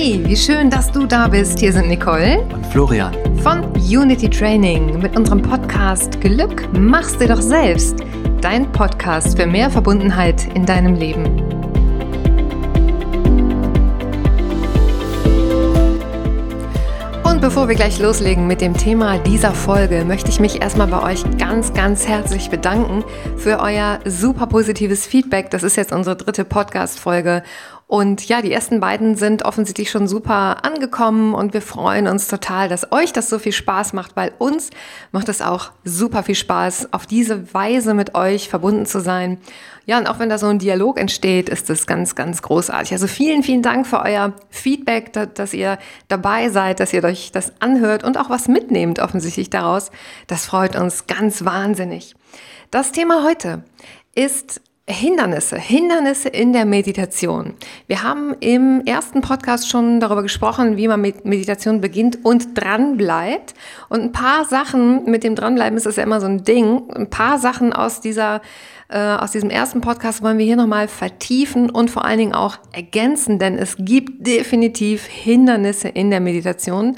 Hey, wie schön, dass du da bist. Hier sind Nicole und Florian von Unity Training mit unserem Podcast Glück machst du doch selbst. Dein Podcast für mehr Verbundenheit in deinem Leben. Und bevor wir gleich loslegen mit dem Thema dieser Folge, möchte ich mich erstmal bei euch ganz, ganz herzlich bedanken für euer super positives Feedback. Das ist jetzt unsere dritte Podcast-Folge und ja, die ersten beiden sind offensichtlich schon super angekommen und wir freuen uns total, dass euch das so viel Spaß macht, weil uns macht es auch super viel Spaß, auf diese Weise mit euch verbunden zu sein. Ja, und auch wenn da so ein Dialog entsteht, ist es ganz, ganz großartig. Also vielen, vielen Dank für euer Feedback, dass ihr dabei seid, dass ihr euch das anhört und auch was mitnehmt offensichtlich daraus. Das freut uns ganz wahnsinnig. Das Thema heute ist Hindernisse, Hindernisse in der Meditation. Wir haben im ersten Podcast schon darüber gesprochen, wie man mit Meditation beginnt und dran bleibt. Und ein paar Sachen mit dem dranbleiben ist das ja immer so ein Ding. Ein paar Sachen aus dieser äh, aus diesem ersten Podcast wollen wir hier nochmal vertiefen und vor allen Dingen auch ergänzen, denn es gibt definitiv Hindernisse in der Meditation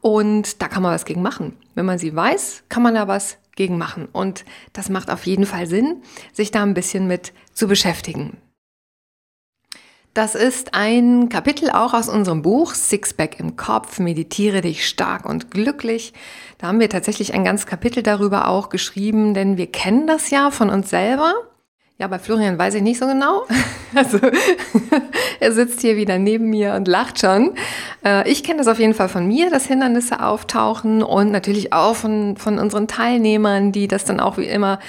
und da kann man was gegen machen. Wenn man sie weiß, kann man da was gegen machen. Und das macht auf jeden Fall Sinn, sich da ein bisschen mit zu beschäftigen. Das ist ein Kapitel auch aus unserem Buch Sixpack im Kopf, meditiere dich stark und glücklich. Da haben wir tatsächlich ein ganzes Kapitel darüber auch geschrieben, denn wir kennen das ja von uns selber. Ja, bei Florian weiß ich nicht so genau. Also er sitzt hier wieder neben mir und lacht schon. Äh, ich kenne das auf jeden Fall von mir, dass Hindernisse auftauchen und natürlich auch von, von unseren Teilnehmern, die das dann auch wie immer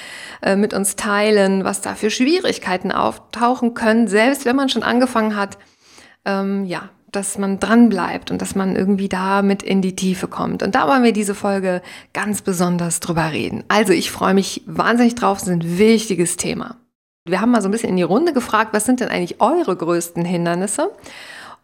äh, mit uns teilen, was da für Schwierigkeiten auftauchen können, selbst wenn man schon angefangen hat. Ähm, ja, dass man dran bleibt und dass man irgendwie da mit in die Tiefe kommt. Und da wollen wir diese Folge ganz besonders drüber reden. Also ich freue mich wahnsinnig drauf, es ist ein wichtiges Thema. Wir haben mal so ein bisschen in die Runde gefragt, was sind denn eigentlich eure größten Hindernisse?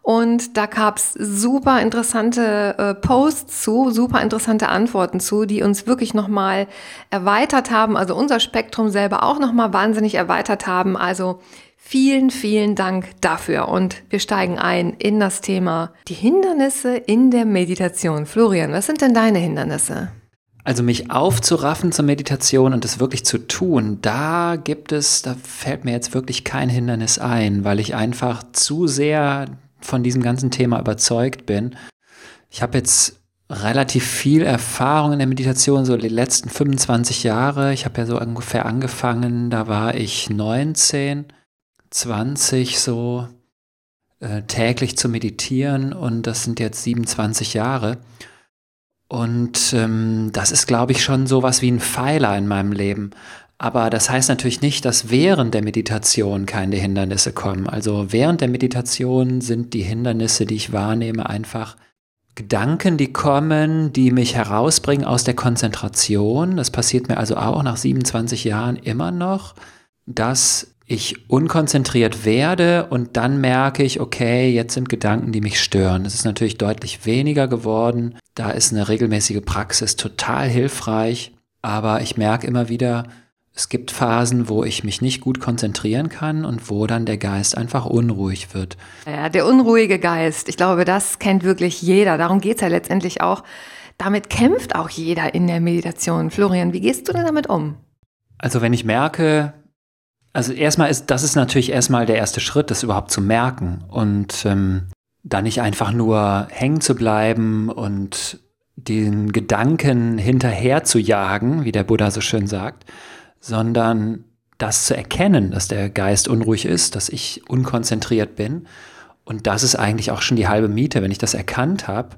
Und da gab es super interessante äh, Posts zu, super interessante Antworten zu, die uns wirklich nochmal erweitert haben, also unser Spektrum selber auch nochmal wahnsinnig erweitert haben. Also vielen, vielen Dank dafür. Und wir steigen ein in das Thema die Hindernisse in der Meditation. Florian, was sind denn deine Hindernisse? Also mich aufzuraffen zur Meditation und das wirklich zu tun, da gibt es, da fällt mir jetzt wirklich kein Hindernis ein, weil ich einfach zu sehr von diesem ganzen Thema überzeugt bin. Ich habe jetzt relativ viel Erfahrung in der Meditation, so die letzten 25 Jahre. Ich habe ja so ungefähr angefangen, da war ich 19, 20 so äh, täglich zu meditieren und das sind jetzt 27 Jahre. Und ähm, das ist, glaube ich, schon so was wie ein Pfeiler in meinem Leben. Aber das heißt natürlich nicht, dass während der Meditation keine Hindernisse kommen. Also während der Meditation sind die Hindernisse, die ich wahrnehme, einfach Gedanken, die kommen, die mich herausbringen aus der Konzentration. Das passiert mir also auch nach 27 Jahren immer noch, dass ich unkonzentriert werde und dann merke ich, okay, jetzt sind Gedanken, die mich stören. Es ist natürlich deutlich weniger geworden. Da ist eine regelmäßige Praxis total hilfreich. Aber ich merke immer wieder, es gibt Phasen, wo ich mich nicht gut konzentrieren kann und wo dann der Geist einfach unruhig wird. Ja, der unruhige Geist, ich glaube, das kennt wirklich jeder. Darum geht es ja letztendlich auch. Damit kämpft auch jeder in der Meditation. Florian, wie gehst du denn damit um? Also wenn ich merke, also erstmal ist, das ist natürlich erstmal der erste Schritt, das überhaupt zu merken und ähm, da nicht einfach nur hängen zu bleiben und den Gedanken hinterher zu jagen, wie der Buddha so schön sagt, sondern das zu erkennen, dass der Geist unruhig ist, dass ich unkonzentriert bin. Und das ist eigentlich auch schon die halbe Miete. Wenn ich das erkannt habe,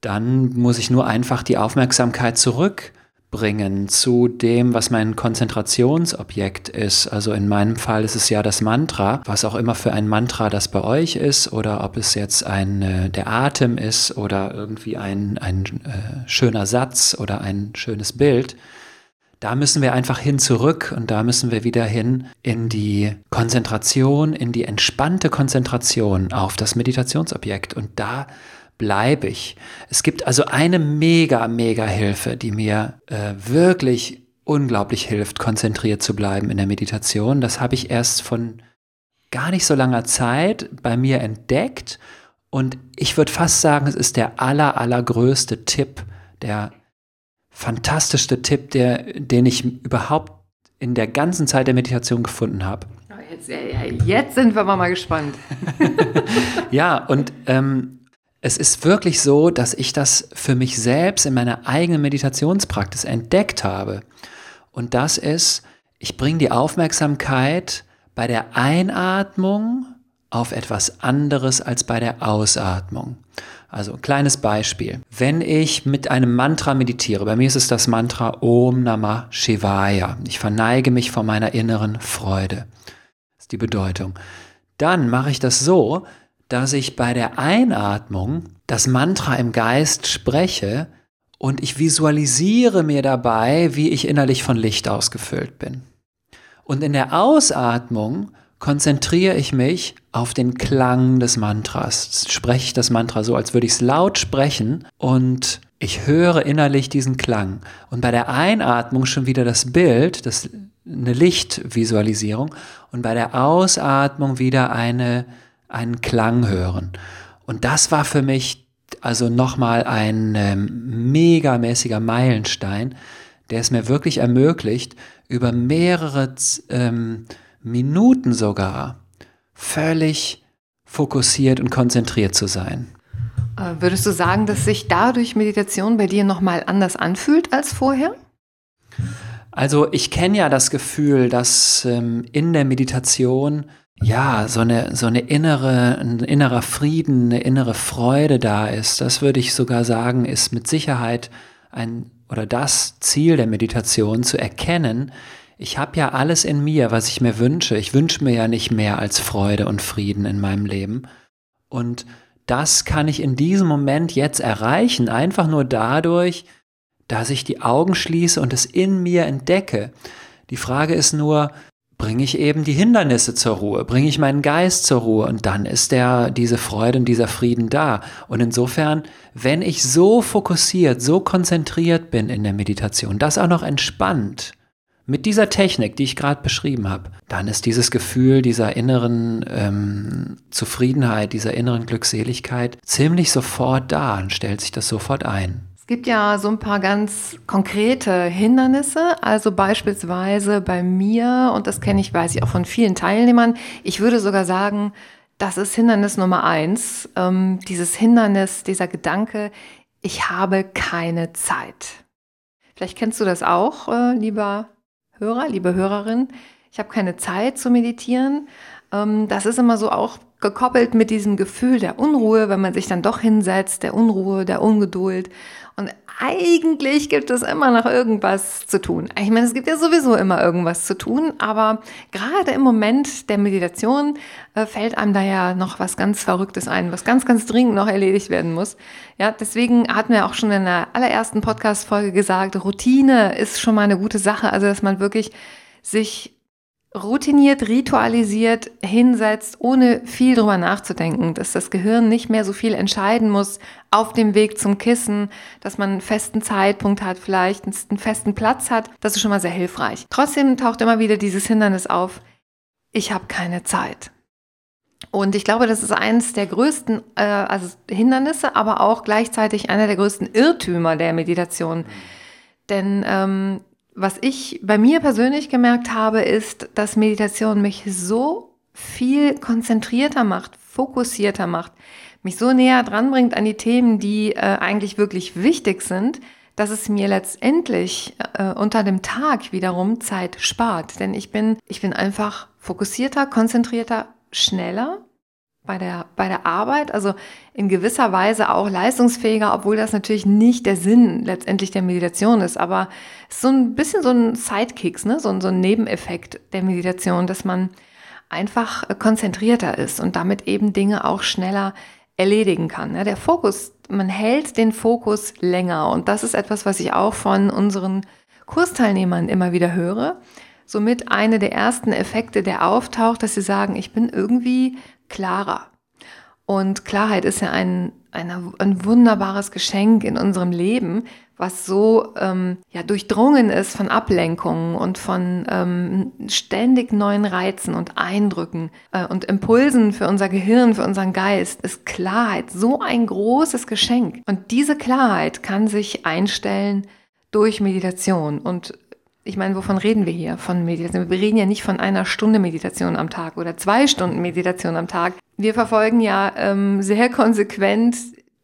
dann muss ich nur einfach die Aufmerksamkeit zurück bringen zu dem, was mein Konzentrationsobjekt ist. Also in meinem Fall ist es ja das Mantra, was auch immer für ein Mantra das bei euch ist oder ob es jetzt ein äh, der Atem ist oder irgendwie ein, ein äh, schöner Satz oder ein schönes Bild. Da müssen wir einfach hin zurück und da müssen wir wieder hin in die Konzentration, in die entspannte Konzentration auf das Meditationsobjekt. Und da bleibe ich. Es gibt also eine mega, mega Hilfe, die mir äh, wirklich unglaublich hilft, konzentriert zu bleiben in der Meditation. Das habe ich erst von gar nicht so langer Zeit bei mir entdeckt Und ich würde fast sagen, es ist der aller, allergrößte Tipp, der fantastischste Tipp, der, den ich überhaupt in der ganzen Zeit der Meditation gefunden habe. Jetzt, jetzt, sind wir mal gespannt. ja, und ähm, es ist wirklich so, dass ich das für mich selbst in meiner eigenen Meditationspraxis entdeckt habe. Und das ist, ich bringe die Aufmerksamkeit bei der Einatmung auf etwas anderes als bei der Ausatmung. Also ein kleines Beispiel. Wenn ich mit einem Mantra meditiere, bei mir ist es das Mantra Om Namah Shivaya. Ich verneige mich vor meiner inneren Freude. Das ist die Bedeutung. Dann mache ich das so, dass ich bei der Einatmung das Mantra im Geist spreche und ich visualisiere mir dabei, wie ich innerlich von Licht ausgefüllt bin. Und in der Ausatmung konzentriere ich mich auf den Klang des Mantras. Spreche das Mantra so, als würde ich es laut sprechen und ich höre innerlich diesen Klang. Und bei der Einatmung schon wieder das Bild, das, eine Lichtvisualisierung und bei der Ausatmung wieder eine, einen Klang hören. Und das war für mich also nochmal ein ähm, megamäßiger Meilenstein, der es mir wirklich ermöglicht, über mehrere ähm, Minuten sogar völlig fokussiert und konzentriert zu sein. Äh, würdest du sagen, dass sich dadurch Meditation bei dir nochmal anders anfühlt als vorher? Also ich kenne ja das Gefühl, dass ähm, in der Meditation ja so eine so eine innere ein innerer Frieden, eine innere Freude da ist. Das würde ich sogar sagen, ist mit Sicherheit ein oder das Ziel der Meditation zu erkennen, ich habe ja alles in mir, was ich mir wünsche. Ich wünsche mir ja nicht mehr als Freude und Frieden in meinem Leben. Und das kann ich in diesem Moment jetzt erreichen, einfach nur dadurch, dass ich die Augen schließe und es in mir entdecke. Die Frage ist nur, bringe ich eben die Hindernisse zur Ruhe, bringe ich meinen Geist zur Ruhe und dann ist der, diese Freude und dieser Frieden da. Und insofern, wenn ich so fokussiert, so konzentriert bin in der Meditation, das auch noch entspannt, mit dieser Technik, die ich gerade beschrieben habe, dann ist dieses Gefühl dieser inneren ähm, Zufriedenheit, dieser inneren Glückseligkeit ziemlich sofort da und stellt sich das sofort ein. Es gibt ja so ein paar ganz konkrete Hindernisse, also beispielsweise bei mir, und das kenne ich, weiß ich auch von vielen Teilnehmern, ich würde sogar sagen, das ist Hindernis Nummer eins, ähm, dieses Hindernis, dieser Gedanke, ich habe keine Zeit. Vielleicht kennst du das auch, äh, lieber Hörer, liebe Hörerin, ich habe keine Zeit zu meditieren. Ähm, das ist immer so auch gekoppelt mit diesem Gefühl der Unruhe, wenn man sich dann doch hinsetzt, der Unruhe, der Ungeduld. Und eigentlich gibt es immer noch irgendwas zu tun. Ich meine, es gibt ja sowieso immer irgendwas zu tun, aber gerade im Moment der Meditation äh, fällt einem da ja noch was ganz Verrücktes ein, was ganz, ganz dringend noch erledigt werden muss. Ja, deswegen hatten wir auch schon in der allerersten Podcast-Folge gesagt, Routine ist schon mal eine gute Sache. Also, dass man wirklich sich routiniert, ritualisiert hinsetzt, ohne viel drüber nachzudenken, dass das Gehirn nicht mehr so viel entscheiden muss auf dem Weg zum Kissen, dass man einen festen Zeitpunkt hat, vielleicht einen festen Platz hat. Das ist schon mal sehr hilfreich. Trotzdem taucht immer wieder dieses Hindernis auf. Ich habe keine Zeit. Und ich glaube, das ist eines der größten äh, also Hindernisse, aber auch gleichzeitig einer der größten Irrtümer der Meditation. Denn ähm, was ich bei mir persönlich gemerkt habe, ist, dass Meditation mich so viel konzentrierter macht, fokussierter macht, mich so näher dran bringt an die Themen, die äh, eigentlich wirklich wichtig sind, dass es mir letztendlich äh, unter dem Tag wiederum Zeit spart. Denn ich bin, ich bin einfach fokussierter, konzentrierter, schneller bei der, bei der Arbeit, also in gewisser Weise auch leistungsfähiger, obwohl das natürlich nicht der Sinn letztendlich der Meditation ist, aber es ist so ein bisschen so ein Sidekicks, ne? so, so ein Nebeneffekt der Meditation, dass man einfach konzentrierter ist und damit eben Dinge auch schneller erledigen kann. Ne? Der Fokus, man hält den Fokus länger und das ist etwas, was ich auch von unseren Kursteilnehmern immer wieder höre. Somit eine der ersten Effekte, der auftaucht, dass sie sagen, ich bin irgendwie klarer. Und Klarheit ist ja ein, ein, ein wunderbares Geschenk in unserem Leben, was so ähm, ja, durchdrungen ist von Ablenkungen und von ähm, ständig neuen Reizen und Eindrücken äh, und Impulsen für unser Gehirn, für unseren Geist, ist Klarheit so ein großes Geschenk. Und diese Klarheit kann sich einstellen durch Meditation. Und ich meine, wovon reden wir hier? Von Meditation. Wir reden ja nicht von einer Stunde Meditation am Tag oder zwei Stunden Meditation am Tag. Wir verfolgen ja ähm, sehr konsequent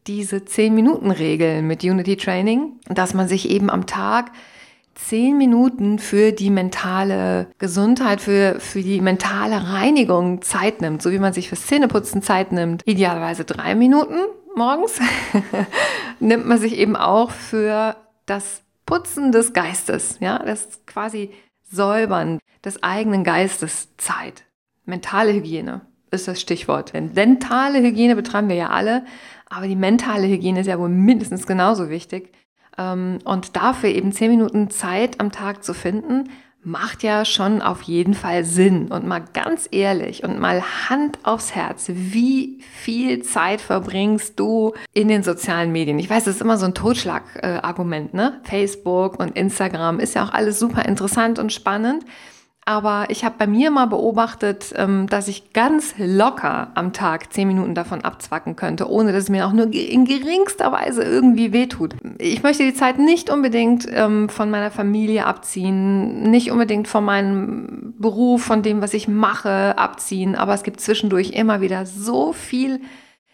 diese 10-Minuten-Regel mit Unity Training, dass man sich eben am Tag 10 Minuten für die mentale Gesundheit, für, für die mentale Reinigung Zeit nimmt, so wie man sich fürs Zähneputzen Zeit nimmt, idealerweise drei Minuten morgens, nimmt man sich eben auch für das Putzen des Geistes, ja, das quasi Säubern des eigenen Geistes Zeit. Mentale Hygiene ist das Stichwort. Denn dentale Hygiene betreiben wir ja alle, aber die mentale Hygiene ist ja wohl mindestens genauso wichtig. Ähm, und dafür eben zehn Minuten Zeit am Tag zu finden, macht ja schon auf jeden Fall Sinn. Und mal ganz ehrlich und mal Hand aufs Herz, wie viel Zeit verbringst du in den sozialen Medien? Ich weiß, das ist immer so ein Totschlagargument, ne? Facebook und Instagram ist ja auch alles super interessant und spannend. Aber ich habe bei mir mal beobachtet, ähm, dass ich ganz locker am Tag zehn Minuten davon abzwacken könnte, ohne dass es mir auch nur in geringster Weise irgendwie wehtut. Ich möchte die Zeit nicht unbedingt ähm, von meiner Familie abziehen, nicht unbedingt von meinem Beruf, von dem, was ich mache, abziehen. Aber es gibt zwischendurch immer wieder so viel,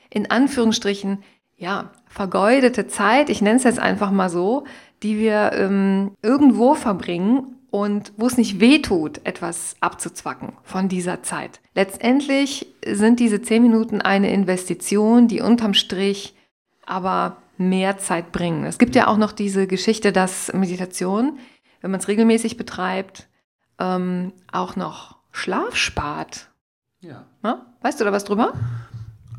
in Anführungsstrichen, ja, vergeudete Zeit, ich nenne es jetzt einfach mal so, die wir ähm, irgendwo verbringen und wo es nicht weh tut, etwas abzuzwacken von dieser Zeit. Letztendlich sind diese zehn Minuten eine Investition, die unterm Strich aber mehr Zeit bringen. Es gibt ja auch noch diese Geschichte, dass Meditation, wenn man es regelmäßig betreibt, ähm, auch noch Schlaf spart. Ja. Na? Weißt du da was drüber?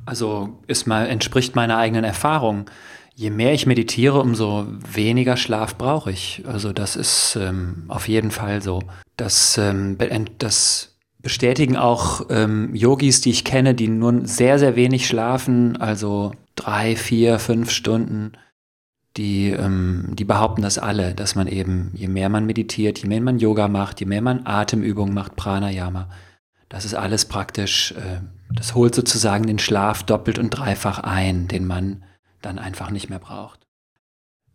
Also ist mal, entspricht meiner eigenen Erfahrung. Je mehr ich meditiere, umso weniger Schlaf brauche ich. Also das ist ähm, auf jeden Fall so. Das, ähm, das bestätigen auch ähm, Yogis, die ich kenne, die nur sehr, sehr wenig schlafen, also drei, vier, fünf Stunden. Die, ähm, die behaupten das alle, dass man eben, je mehr man meditiert, je mehr man Yoga macht, je mehr man Atemübungen macht, Pranayama, das ist alles praktisch, äh, das holt sozusagen den Schlaf doppelt und dreifach ein, den man dann einfach nicht mehr braucht.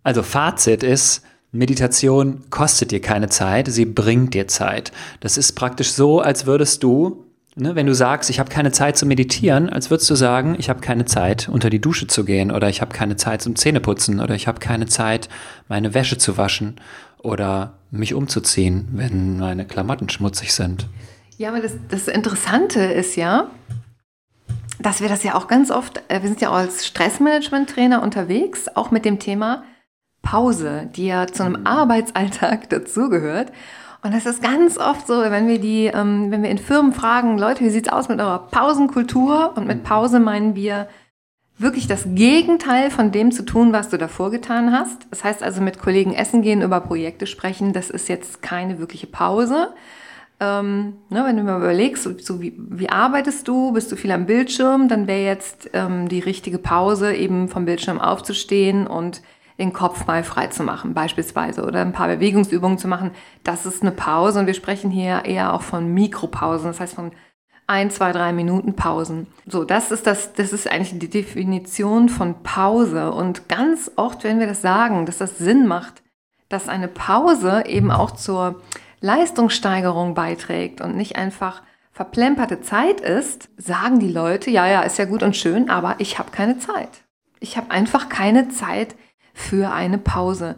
Also Fazit ist, Meditation kostet dir keine Zeit, sie bringt dir Zeit. Das ist praktisch so, als würdest du, ne, wenn du sagst, ich habe keine Zeit zu meditieren, als würdest du sagen, ich habe keine Zeit, unter die Dusche zu gehen oder ich habe keine Zeit zum Zähneputzen oder ich habe keine Zeit, meine Wäsche zu waschen oder mich umzuziehen, wenn meine Klamotten schmutzig sind. Ja, aber das, das Interessante ist ja, dass wir das ja auch ganz oft, äh, wir sind ja auch als Stressmanagement-Trainer unterwegs, auch mit dem Thema Pause, die ja zu einem Arbeitsalltag dazugehört. Und das ist ganz oft so, wenn wir die, ähm, wenn wir in Firmen fragen, Leute, wie sieht's aus mit eurer Pausenkultur? Und mit Pause meinen wir wirklich das Gegenteil von dem zu tun, was du davor getan hast. Das heißt also mit Kollegen essen gehen, über Projekte sprechen, das ist jetzt keine wirkliche Pause, ähm, ne, wenn du mir überlegst, so wie, wie, arbeitest du, bist du viel am Bildschirm, dann wäre jetzt ähm, die richtige Pause, eben vom Bildschirm aufzustehen und den Kopf mal frei zu machen, beispielsweise, oder ein paar Bewegungsübungen zu machen. Das ist eine Pause und wir sprechen hier eher auch von Mikropausen, das heißt von ein, zwei, drei Minuten Pausen. So, das ist das, das ist eigentlich die Definition von Pause. Und ganz oft, wenn wir das sagen, dass das Sinn macht, dass eine Pause eben auch zur Leistungssteigerung beiträgt und nicht einfach verplemperte Zeit ist, sagen die Leute, ja, ja, ist ja gut und schön, aber ich habe keine Zeit. Ich habe einfach keine Zeit für eine Pause.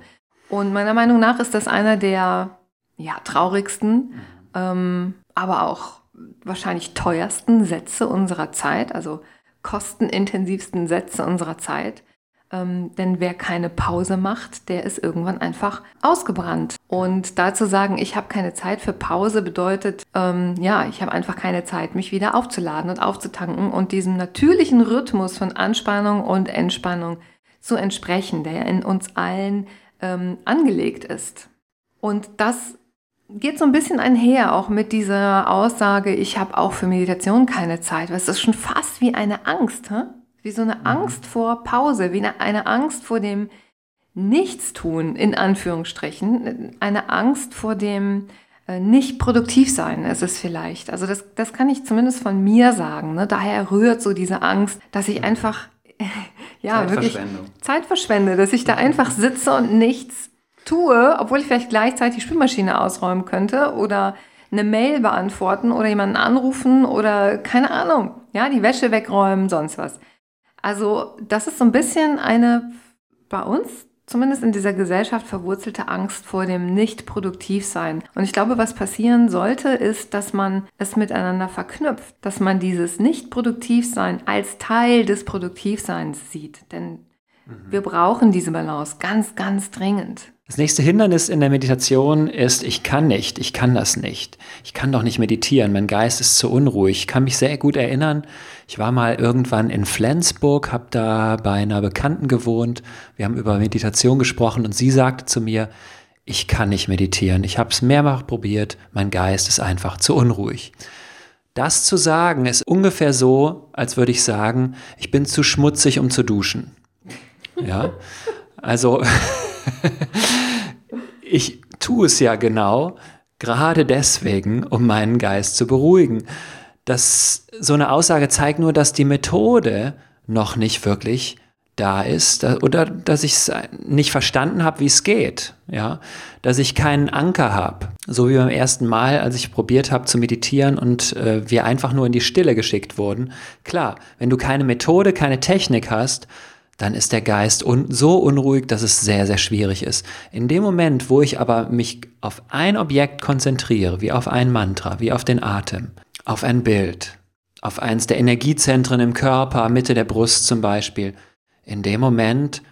Und meiner Meinung nach ist das einer der ja, traurigsten, ähm, aber auch wahrscheinlich teuersten Sätze unserer Zeit, also kostenintensivsten Sätze unserer Zeit, ähm, denn wer keine Pause macht, der ist irgendwann einfach ausgebrannt. Und dazu sagen, ich habe keine Zeit für Pause, bedeutet, ähm, ja, ich habe einfach keine Zeit, mich wieder aufzuladen und aufzutanken und diesem natürlichen Rhythmus von Anspannung und Entspannung zu entsprechen, der in uns allen ähm, angelegt ist. Und das geht so ein bisschen einher auch mit dieser Aussage, ich habe auch für Meditation keine Zeit. Weil es ist schon fast wie eine Angst, hä? Wie so eine mhm. Angst vor Pause, wie eine, eine Angst vor dem Nichtstun, in Anführungsstrichen, eine Angst vor dem äh, nicht produktiv sein ist es vielleicht. Also das, das kann ich zumindest von mir sagen. Ne? Daher rührt so diese Angst, dass ich einfach ja wirklich Zeit verschwende, dass ich da einfach sitze und nichts tue, obwohl ich vielleicht gleichzeitig die Spülmaschine ausräumen könnte oder eine Mail beantworten oder jemanden anrufen oder keine Ahnung, ja, die Wäsche wegräumen, sonst was. Also das ist so ein bisschen eine bei uns zumindest in dieser Gesellschaft verwurzelte Angst vor dem Nicht-Produktivsein. Und ich glaube, was passieren sollte, ist, dass man es miteinander verknüpft, dass man dieses Nicht-Produktivsein als Teil des Produktivseins sieht. Denn mhm. wir brauchen diese Balance ganz, ganz dringend. Das nächste Hindernis in der Meditation ist, ich kann nicht, ich kann das nicht. Ich kann doch nicht meditieren, mein Geist ist zu unruhig. Ich kann mich sehr gut erinnern, ich war mal irgendwann in Flensburg, habe da bei einer Bekannten gewohnt. Wir haben über Meditation gesprochen und sie sagte zu mir, ich kann nicht meditieren. Ich habe es mehrfach probiert, mein Geist ist einfach zu unruhig. Das zu sagen ist ungefähr so, als würde ich sagen, ich bin zu schmutzig, um zu duschen. Ja, also ich tue es ja genau, gerade deswegen, um meinen Geist zu beruhigen. Das, so eine Aussage zeigt nur, dass die Methode noch nicht wirklich da ist oder dass ich es nicht verstanden habe, wie es geht, ja, dass ich keinen Anker habe, so wie beim ersten Mal, als ich probiert habe zu meditieren und äh, wir einfach nur in die Stille geschickt wurden. Klar, wenn du keine Methode, keine Technik hast, dann ist der Geist un so unruhig, dass es sehr, sehr schwierig ist. In dem Moment, wo ich aber mich auf ein Objekt konzentriere, wie auf ein Mantra, wie auf den Atem, auf ein Bild, auf eins der Energiezentren im Körper, Mitte der Brust zum Beispiel, in dem Moment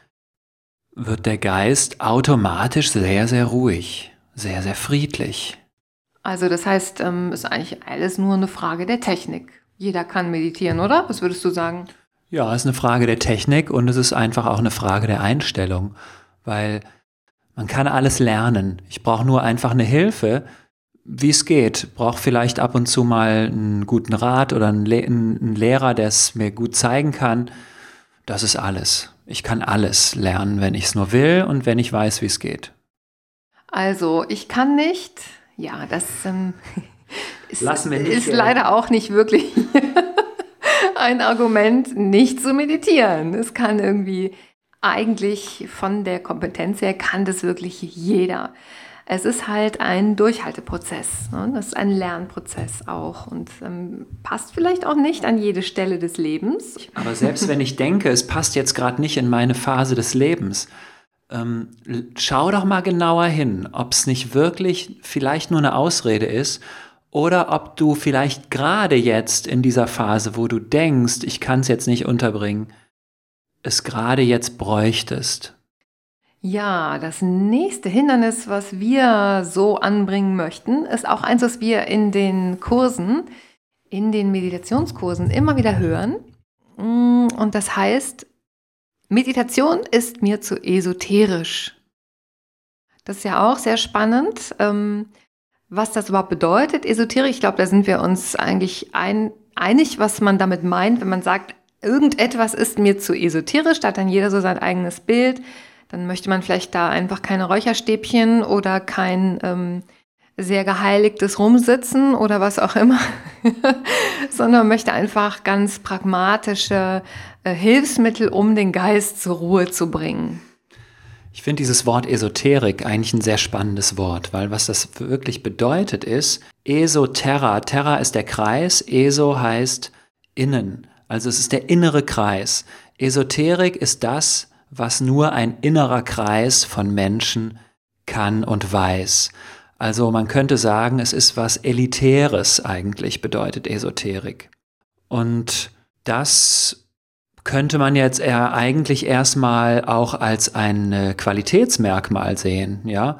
wird der Geist automatisch sehr, sehr ruhig, sehr, sehr friedlich. Also das heißt, es ähm, ist eigentlich alles nur eine Frage der Technik. Jeder kann meditieren, oder? Was würdest du sagen? Ja, es ist eine Frage der Technik und es ist einfach auch eine Frage der Einstellung, weil man kann alles lernen. Ich brauche nur einfach eine Hilfe, wie es geht. Brauche vielleicht ab und zu mal einen guten Rat oder einen, Le einen Lehrer, der es mir gut zeigen kann. Das ist alles. Ich kann alles lernen, wenn ich es nur will und wenn ich weiß, wie es geht. Also, ich kann nicht. Ja, das ähm, ist, ist leider auch nicht wirklich ein Argument, nicht zu meditieren. Es kann irgendwie eigentlich von der Kompetenz her kann das wirklich jeder. Es ist halt ein Durchhalteprozess. Ne? Das ist ein Lernprozess auch und ähm, passt vielleicht auch nicht an jede Stelle des Lebens. Aber selbst wenn ich denke, es passt jetzt gerade nicht in meine Phase des Lebens, ähm, schau doch mal genauer hin, ob es nicht wirklich vielleicht nur eine Ausrede ist oder ob du vielleicht gerade jetzt in dieser Phase, wo du denkst, ich kann es jetzt nicht unterbringen, es gerade jetzt bräuchtest. Ja, das nächste Hindernis, was wir so anbringen möchten, ist auch eins, was wir in den Kursen, in den Meditationskursen immer wieder hören. Mm, und das heißt, Meditation ist mir zu esoterisch. Das ist ja auch sehr spannend. Ähm, was das überhaupt bedeutet, Esoterik, ich glaube, da sind wir uns eigentlich ein, einig, was man damit meint, wenn man sagt, irgendetwas ist mir zu esoterisch, da hat dann jeder so sein eigenes Bild, dann möchte man vielleicht da einfach keine Räucherstäbchen oder kein ähm, sehr geheiligtes Rumsitzen oder was auch immer, sondern möchte einfach ganz pragmatische äh, Hilfsmittel, um den Geist zur Ruhe zu bringen. Ich finde dieses Wort Esoterik eigentlich ein sehr spannendes Wort, weil was das wirklich bedeutet ist, Esoterra, Terra ist der Kreis, Eso heißt innen, also es ist der innere Kreis. Esoterik ist das, was nur ein innerer Kreis von Menschen kann und weiß. Also man könnte sagen, es ist was Elitäres eigentlich, bedeutet Esoterik. Und das könnte man jetzt eher eigentlich erstmal auch als ein äh, Qualitätsmerkmal sehen, ja.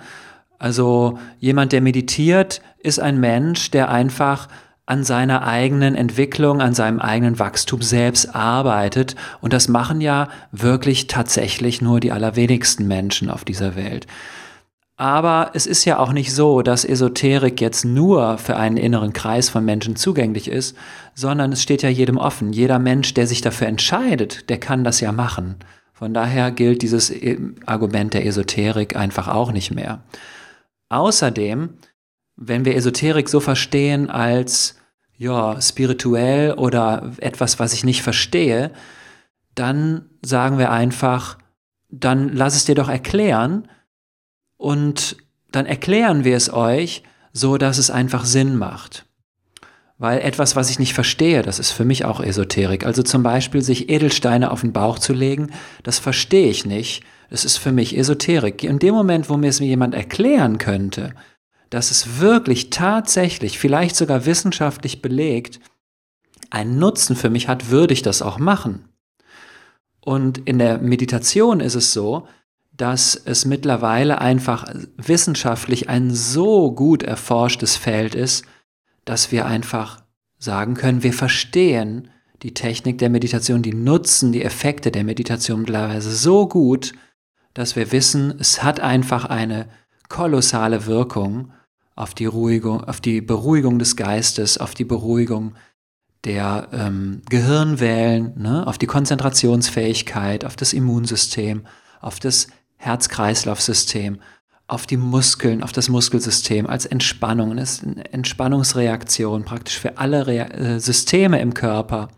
Also jemand, der meditiert, ist ein Mensch, der einfach an seiner eigenen Entwicklung, an seinem eigenen Wachstum selbst arbeitet. Und das machen ja wirklich tatsächlich nur die allerwenigsten Menschen auf dieser Welt. Aber es ist ja auch nicht so, dass Esoterik jetzt nur für einen inneren Kreis von Menschen zugänglich ist, sondern es steht ja jedem offen. Jeder Mensch, der sich dafür entscheidet, der kann das ja machen. Von daher gilt dieses äh, Argument der Esoterik einfach auch nicht mehr. Außerdem, wenn wir Esoterik so verstehen als ja, spirituell oder etwas, was ich nicht verstehe, dann sagen wir einfach, dann lass es dir doch erklären, und dann erklären wir es euch, so dass es einfach Sinn macht. Weil etwas, was ich nicht verstehe, das ist für mich auch Esoterik. Also zum Beispiel sich Edelsteine auf den Bauch zu legen, das verstehe ich nicht. Das ist für mich Esoterik. In dem Moment, wo mir es mir jemand erklären könnte, dass es wirklich tatsächlich, vielleicht sogar wissenschaftlich belegt, einen Nutzen für mich hat, würde ich das auch machen. Und in der Meditation ist es so, dass es mittlerweile einfach wissenschaftlich ein so gut erforschtes Feld ist, dass wir einfach sagen können, wir verstehen die Technik der Meditation, die nutzen die Effekte der Meditation mittlerweile so gut, dass wir wissen, es hat einfach eine kolossale Wirkung auf die, Ruhigung, auf die Beruhigung des Geistes, auf die Beruhigung der ähm, Gehirnwellen, ne, auf die Konzentrationsfähigkeit, auf das Immunsystem, auf das Herz-Kreislauf-System, auf die Muskeln, auf das Muskelsystem als Entspannung. Es ist eine Entspannungsreaktion praktisch für alle Re äh, Systeme im Körper.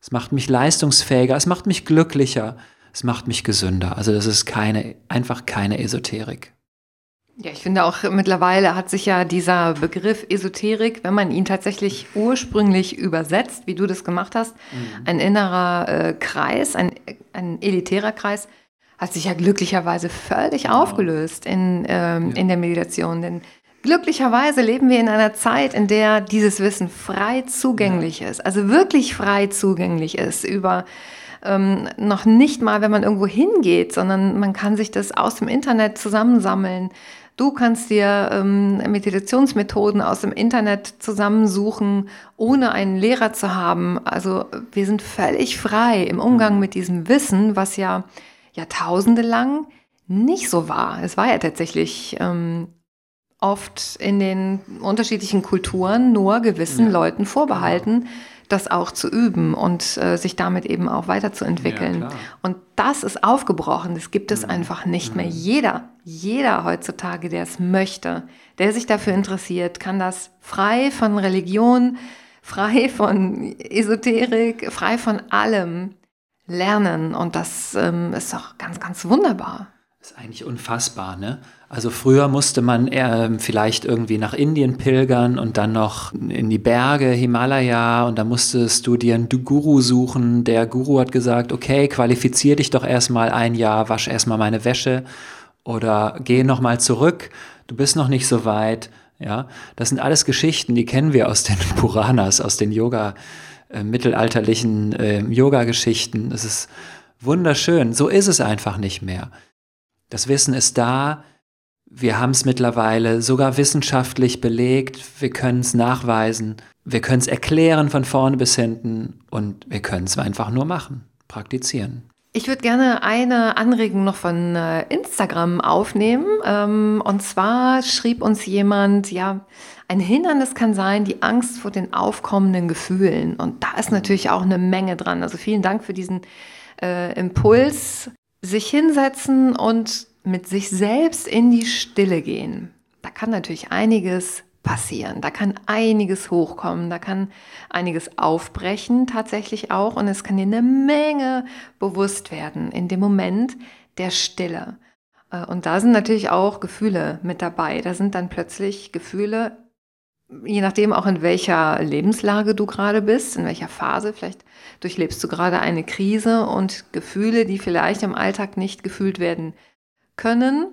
Es macht mich leistungsfähiger, es macht mich glücklicher, es macht mich gesünder. Also das ist keine, einfach keine Esoterik. Ja, ich finde auch mittlerweile hat sich ja dieser Begriff Esoterik, wenn man ihn tatsächlich ursprünglich übersetzt, wie du das gemacht hast, mhm. ein innerer äh, Kreis, ein, ein elitärer Kreis, hat sich ja glücklicherweise völlig genau. aufgelöst in, ähm, ja. in der Meditation. Denn glücklicherweise leben wir in einer Zeit, in der dieses Wissen frei zugänglich ja. ist, also wirklich frei zugänglich ist über ähm, noch nicht mal, wenn man irgendwo hingeht, sondern man kann sich das aus dem Internet zusammensammeln. Du kannst dir ähm, Meditationsmethoden aus dem Internet zusammensuchen, ohne einen Lehrer zu haben. Also wir sind völlig frei im Umgang mhm. mit diesem Wissen, was ja Jahrtausende lang nicht so war. Es war ja tatsächlich ähm, oft in den unterschiedlichen Kulturen nur gewissen ja. Leuten vorbehalten, das auch zu üben und äh, sich damit eben auch weiterzuentwickeln. Ja, und das ist aufgebrochen. Das gibt es mhm. einfach nicht mhm. mehr. Jeder, jeder heutzutage, der es möchte, der sich dafür interessiert, kann das frei von Religion, frei von Esoterik, frei von allem lernen. Und das ähm, ist doch ganz, ganz wunderbar. Das ist eigentlich unfassbar, ne? Also früher musste man äh, vielleicht irgendwie nach Indien pilgern und dann noch in die Berge, Himalaya und da musstest du dir einen Guru suchen. Der Guru hat gesagt, okay, qualifizier dich doch erstmal ein Jahr, wasch erstmal meine Wäsche oder geh nochmal zurück, du bist noch nicht so weit. Ja, das sind alles Geschichten, die kennen wir aus den Puranas, aus den Yoga- äh, mittelalterlichen äh, Yoga-Geschichten. Es ist wunderschön. So ist es einfach nicht mehr. Das Wissen ist da. Wir haben es mittlerweile sogar wissenschaftlich belegt. Wir können es nachweisen. Wir können es erklären von vorne bis hinten. Und wir können es einfach nur machen, praktizieren. Ich würde gerne eine Anregung noch von äh, Instagram aufnehmen. Ähm, und zwar schrieb uns jemand, ja, ein Hindernis kann sein die Angst vor den aufkommenden Gefühlen. Und da ist natürlich auch eine Menge dran. Also vielen Dank für diesen äh, Impuls. Sich hinsetzen und mit sich selbst in die Stille gehen. Da kann natürlich einiges passieren. Da kann einiges hochkommen, da kann einiges aufbrechen tatsächlich auch und es kann dir eine Menge bewusst werden in dem Moment der Stille. Äh, und da sind natürlich auch Gefühle mit dabei. Da sind dann plötzlich Gefühle je nachdem auch in welcher Lebenslage du gerade bist, in welcher Phase, vielleicht durchlebst du gerade eine Krise und Gefühle, die vielleicht im Alltag nicht gefühlt werden können,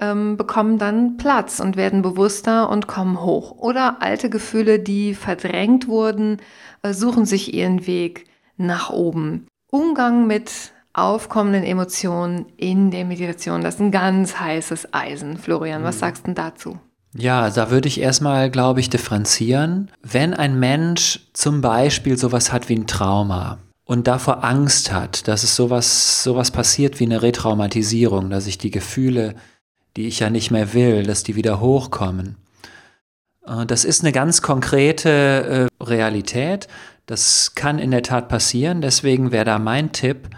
ähm, bekommen dann Platz und werden bewusster und kommen hoch. Oder alte Gefühle, die verdrängt wurden, äh, suchen sich ihren Weg nach oben. Umgang mit aufkommenden Emotionen in der Meditation, das ist ein ganz heißes Eisen. Florian, was mhm. sagst du dazu? Ja, da würde ich erstmal, glaube ich, differenzieren. Wenn ein Mensch zum Beispiel sowas hat wie ein Trauma und davor Angst hat, dass es sowas, sowas passiert wie eine Retraumatisierung, dass sich die Gefühle, die ich ja nicht mehr will, dass die wieder hochkommen. Äh, das ist eine ganz konkrete äh, Realität. Das kann in der Tat passieren. Deswegen wäre da mein Tipp,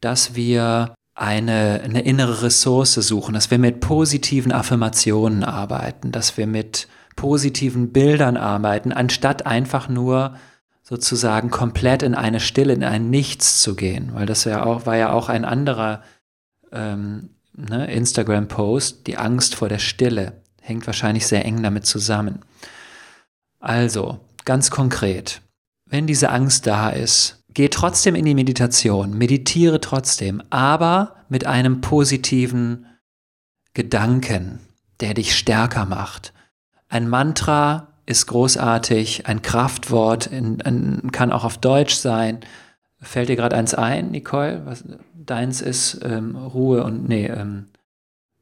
dass wir eine, eine innere Ressource suchen, dass wir mit positiven Affirmationen arbeiten, dass wir mit positiven Bildern arbeiten, anstatt einfach nur sozusagen komplett in eine Stille, in ein Nichts zu gehen. Weil das ja auch, war ja auch ein anderer ähm, ne, Instagram-Post, die Angst vor der Stille. Hängt wahrscheinlich sehr eng damit zusammen. Also, ganz konkret, wenn diese Angst da ist, geh trotzdem in die Meditation, meditiere trotzdem, aber mit einem positiven Gedanken, der dich stärker macht. Ein Mantra ist großartig, ein Kraftwort in, in, kann auch auf Deutsch sein. Fällt dir gerade eins ein, Nicole? Was deins ist ähm, Ruhe und nee, ähm,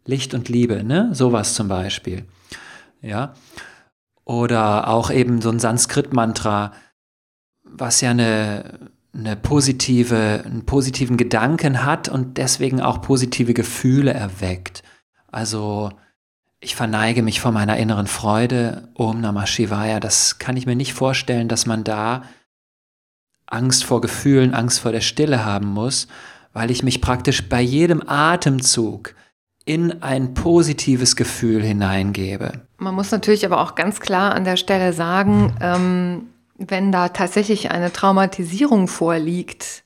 Licht und Liebe, ne? Sowas zum Beispiel. Ja. Oder auch eben so ein Sanskrit-Mantra, was ja eine, eine positive, einen positiven Gedanken hat und deswegen auch positive Gefühle erweckt. Also ich verneige mich vor meiner inneren Freude, Om Namah Shivaya, das kann ich mir nicht vorstellen, dass man da Angst vor Gefühlen, Angst vor der Stille haben muss, weil ich mich praktisch bei jedem Atemzug in ein positives Gefühl hineingebe. Man muss natürlich aber auch ganz klar an der Stelle sagen, ähm, wenn da tatsächlich eine Traumatisierung vorliegt,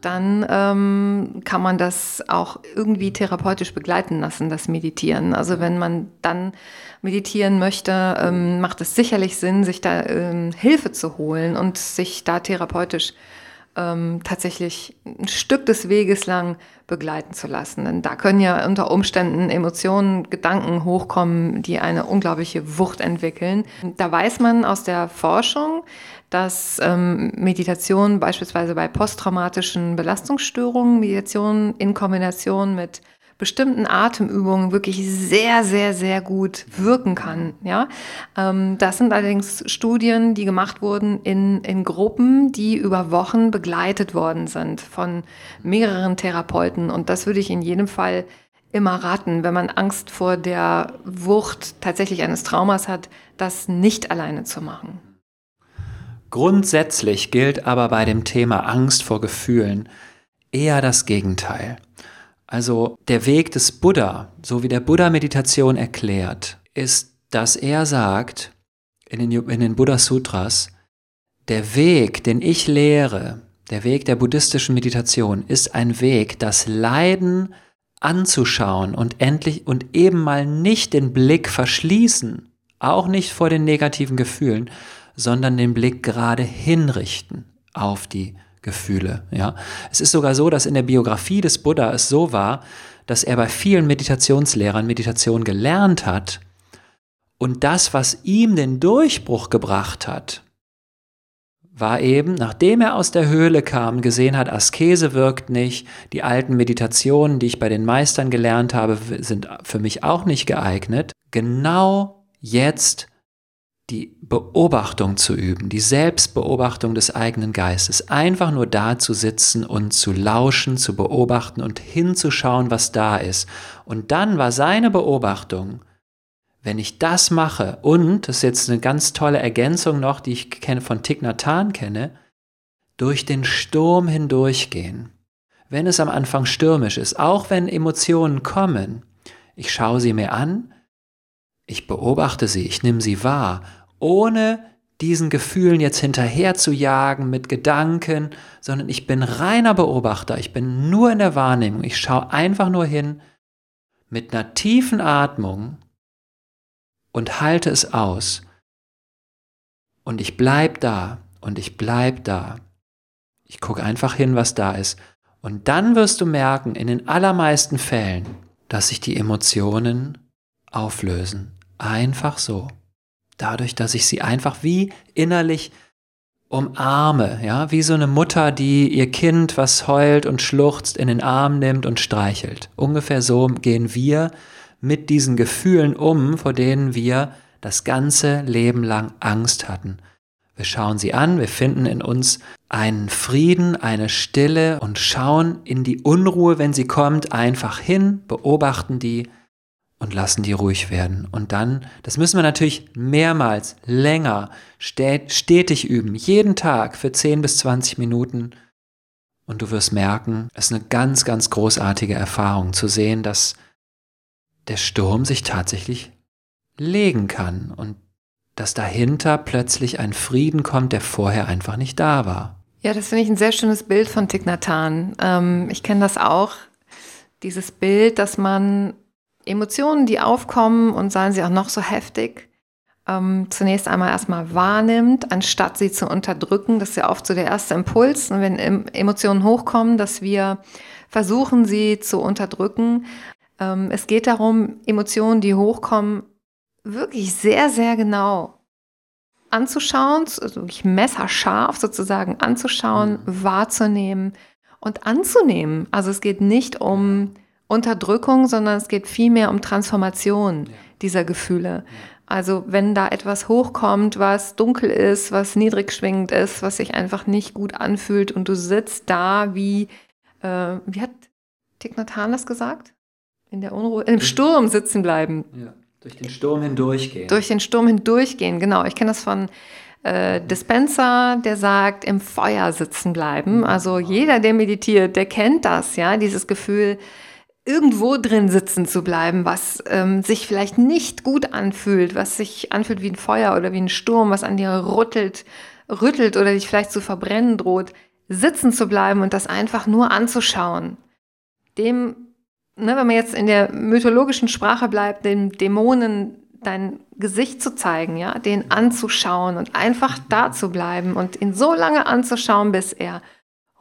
dann ähm, kann man das auch irgendwie therapeutisch begleiten lassen, das Meditieren. Also wenn man dann meditieren möchte, ähm, macht es sicherlich Sinn, sich da ähm, Hilfe zu holen und sich da therapeutisch ähm, tatsächlich ein Stück des Weges lang begleiten zu lassen. Denn da können ja unter Umständen Emotionen, Gedanken hochkommen, die eine unglaubliche Wucht entwickeln. Da weiß man aus der Forschung, dass ähm, Meditation beispielsweise bei posttraumatischen Belastungsstörungen, Meditation in Kombination mit bestimmten Atemübungen wirklich sehr, sehr, sehr gut wirken kann. Ja, ähm, das sind allerdings Studien, die gemacht wurden in, in Gruppen, die über Wochen begleitet worden sind von mehreren Therapeuten. Und das würde ich in jedem Fall immer raten, wenn man Angst vor der Wucht tatsächlich eines Traumas hat, das nicht alleine zu machen. Grundsätzlich gilt aber bei dem Thema Angst vor Gefühlen eher das Gegenteil. Also der Weg des Buddha, so wie der Buddha Meditation erklärt, ist, dass er sagt in den, in den Buddha Sutras, der Weg, den ich lehre, der Weg der buddhistischen Meditation ist ein Weg, das Leiden anzuschauen und endlich und eben mal nicht den Blick verschließen, auch nicht vor den negativen Gefühlen, sondern den Blick gerade hinrichten auf die Gefühle. Ja, es ist sogar so, dass in der Biografie des Buddha es so war, dass er bei vielen Meditationslehrern Meditation gelernt hat und das, was ihm den Durchbruch gebracht hat, war eben, nachdem er aus der Höhle kam, gesehen hat, Askese wirkt nicht, die alten Meditationen, die ich bei den Meistern gelernt habe, sind für mich auch nicht geeignet, genau jetzt die Beobachtung zu üben, die Selbstbeobachtung des eigenen Geistes, einfach nur da zu sitzen und zu lauschen, zu beobachten und hinzuschauen, was da ist. Und dann war seine Beobachtung, wenn ich das mache, und, das ist jetzt eine ganz tolle Ergänzung noch, die ich kenne, von Thich Nhat Hanh kenne, durch den Sturm hindurchgehen. Wenn es am Anfang stürmisch ist, auch wenn Emotionen kommen, ich schaue sie mir an, ich beobachte sie, ich nehme sie wahr ohne diesen Gefühlen jetzt hinterher zu jagen mit Gedanken, sondern ich bin reiner Beobachter, ich bin nur in der Wahrnehmung, ich schaue einfach nur hin mit einer tiefen Atmung und halte es aus. Und ich bleib da und ich bleib da. Ich gucke einfach hin, was da ist. Und dann wirst du merken, in den allermeisten Fällen, dass sich die Emotionen auflösen. Einfach so dadurch, dass ich sie einfach wie innerlich umarme, ja, wie so eine Mutter, die ihr Kind, was heult und schluchzt, in den Arm nimmt und streichelt. Ungefähr so gehen wir mit diesen Gefühlen um, vor denen wir das ganze Leben lang Angst hatten. Wir schauen sie an, wir finden in uns einen Frieden, eine Stille und schauen in die Unruhe, wenn sie kommt, einfach hin, beobachten die und lassen die ruhig werden. Und dann, das müssen wir natürlich mehrmals, länger, stetig üben, jeden Tag für 10 bis 20 Minuten. Und du wirst merken, es ist eine ganz, ganz großartige Erfahrung zu sehen, dass der Sturm sich tatsächlich legen kann und dass dahinter plötzlich ein Frieden kommt, der vorher einfach nicht da war. Ja, das finde ich ein sehr schönes Bild von Thich Ähm, ich kenne das auch, dieses Bild, dass man Emotionen, die aufkommen und seien sie auch noch so heftig, ähm, zunächst einmal erstmal wahrnimmt, anstatt sie zu unterdrücken. Das ist ja oft so der erste Impuls. Und wenn Emotionen hochkommen, dass wir versuchen, sie zu unterdrücken. Ähm, es geht darum, Emotionen, die hochkommen, wirklich sehr, sehr genau anzuschauen, also wirklich messerscharf sozusagen anzuschauen, mhm. wahrzunehmen und anzunehmen. Also es geht nicht um Unterdrückung, sondern es geht vielmehr um Transformation ja. dieser Gefühle. Also wenn da etwas hochkommt, was dunkel ist, was niedrig schwingend ist, was sich einfach nicht gut anfühlt und du sitzt da wie, äh, wie hat Thich Nhat Hanh das gesagt? In der Unruhe, im Sturm sitzen bleiben. Ja. Durch den Sturm hindurchgehen. Durch den Sturm hindurchgehen, genau. Ich kenne das von äh, Dispenser, der sagt, im Feuer sitzen bleiben. Mhm. Also jeder, der meditiert, der kennt das, ja, dieses Gefühl, irgendwo drin sitzen zu bleiben, was ähm, sich vielleicht nicht gut anfühlt, was sich anfühlt wie ein Feuer oder wie ein Sturm, was an dir rüttelt, rüttelt oder dich vielleicht zu verbrennen droht, sitzen zu bleiben und das einfach nur anzuschauen. Dem ne, wenn man jetzt in der mythologischen Sprache bleibt, den Dämonen dein Gesicht zu zeigen, ja, den anzuschauen und einfach da zu bleiben und ihn so lange anzuschauen, bis er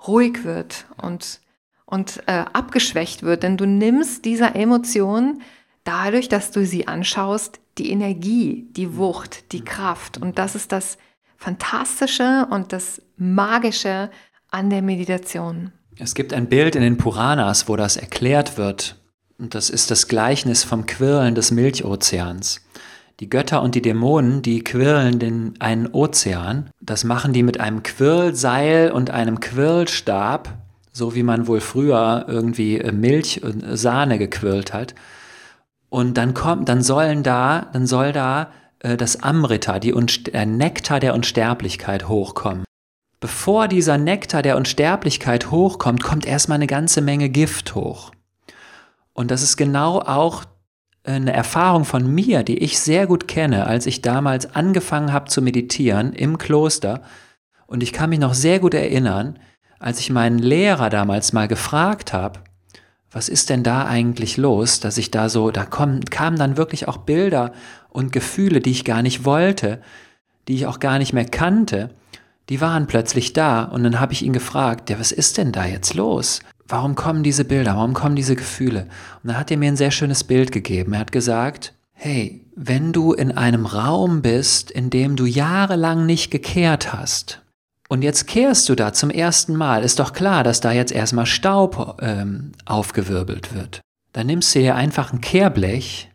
ruhig wird und, und äh, abgeschwächt wird. Denn du nimmst dieser Emotion dadurch, dass du sie anschaust, die Energie, die Wucht, die Kraft. Und das ist das Fantastische und das Magische an der Meditation. Es gibt ein Bild in den Puranas, wo das erklärt wird. Und das ist das Gleichnis vom Quirlen des Milchozeans. Die Götter und die Dämonen, die quirlen den einen Ozean. Das machen die mit einem Quirlseil und einem Quirlstab, so wie man wohl früher irgendwie Milch und Sahne gequirlt hat. Und dann kommt, dann sollen da, dann soll da äh, das Amrita, die, der Nektar der Unsterblichkeit hochkommen. Bevor dieser Nektar der Unsterblichkeit hochkommt, kommt erstmal eine ganze Menge Gift hoch. Und das ist genau auch eine Erfahrung von mir, die ich sehr gut kenne, als ich damals angefangen habe zu meditieren im Kloster. Und ich kann mich noch sehr gut erinnern, als ich meinen Lehrer damals mal gefragt habe, was ist denn da eigentlich los, dass ich da so, da kommen, kamen dann wirklich auch Bilder und Gefühle, die ich gar nicht wollte, die ich auch gar nicht mehr kannte die waren plötzlich da und dann habe ich ihn gefragt, ja, was ist denn da jetzt los? Warum kommen diese Bilder? Warum kommen diese Gefühle? Und dann hat er mir ein sehr schönes Bild gegeben. Er hat gesagt, hey, wenn du in einem Raum bist, in dem du jahrelang nicht gekehrt hast, und jetzt kehrst du da zum ersten Mal, ist doch klar, dass da jetzt erstmal Staub ähm, aufgewirbelt wird. Dann nimmst du dir einfach ein Kehrblech,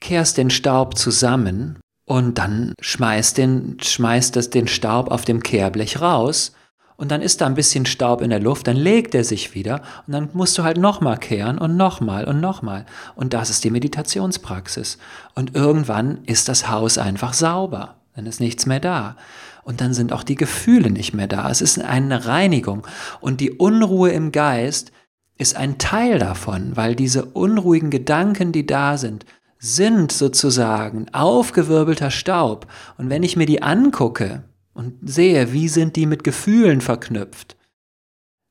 kehrst den Staub zusammen und dann schmeißt, den, schmeißt das den Staub auf dem Kehrblech raus und dann ist da ein bisschen Staub in der Luft, dann legt er sich wieder und dann musst du halt nochmal kehren und nochmal und nochmal. Und das ist die Meditationspraxis. Und irgendwann ist das Haus einfach sauber, dann ist nichts mehr da. Und dann sind auch die Gefühle nicht mehr da. Es ist eine Reinigung. Und die Unruhe im Geist ist ein Teil davon, weil diese unruhigen Gedanken, die da sind, sind sozusagen aufgewirbelter Staub. Und wenn ich mir die angucke und sehe, wie sind die mit Gefühlen verknüpft,